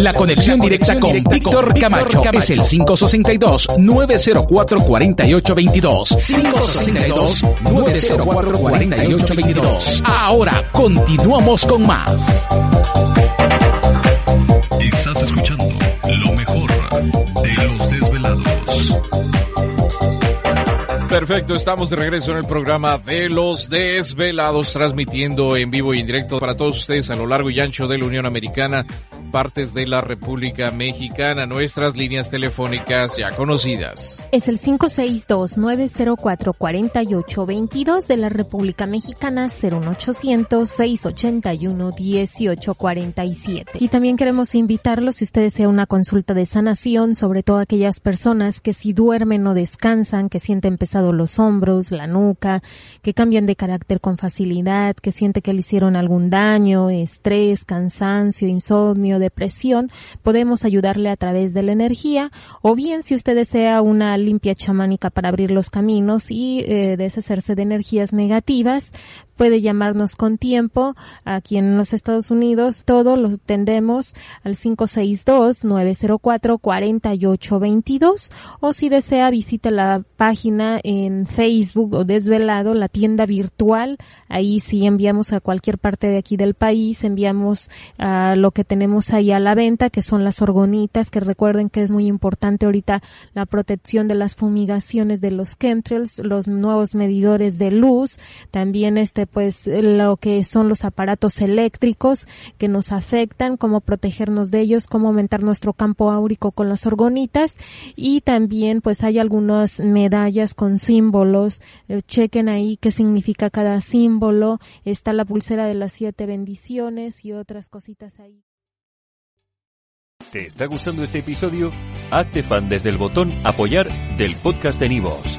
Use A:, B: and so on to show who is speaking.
A: La conexión directa con Víctor Camacho es el 562-904-4822. 562-904-4822. Ahora continuamos con más.
B: Estás escuchando lo mejor de los desvelados.
C: Perfecto, estamos de regreso en el programa de los desvelados, transmitiendo en vivo y en directo para todos ustedes a lo largo y ancho de la Unión Americana partes de la República Mexicana. Nuestras líneas telefónicas ya conocidas.
D: Es el 562-904-4822 de la República Mexicana 01800-681-1847. Y también queremos invitarlos si usted desea una consulta de sanación, sobre todo aquellas personas que si duermen o descansan, que sienten pesados los hombros, la nuca, que cambian de carácter con facilidad, que siente que le hicieron algún daño, estrés, cansancio, insomnio, depresión, podemos ayudarle a través de la energía o bien si usted desea una limpia chamánica para abrir los caminos y eh, deshacerse de energías negativas, puede llamarnos con tiempo aquí en los Estados Unidos. Todo lo tendemos al 562-904-4822 o si desea visite la página en Facebook o Desvelado, la tienda virtual. Ahí sí enviamos a cualquier parte de aquí del país, enviamos a lo que tenemos ahí a la venta, que son las orgonitas, que recuerden que es muy importante ahorita la protección de las fumigaciones de los chemtrails, los nuevos medidores de luz, también este pues lo que son los aparatos eléctricos que nos afectan, cómo protegernos de ellos, cómo aumentar nuestro campo áurico con las orgonitas y también pues hay algunas medallas con símbolos, eh, chequen ahí qué significa cada símbolo, está la pulsera de las siete bendiciones y otras cositas ahí.
E: ¿Te está gustando este episodio? Hazte fan desde el botón apoyar del podcast de Nivos.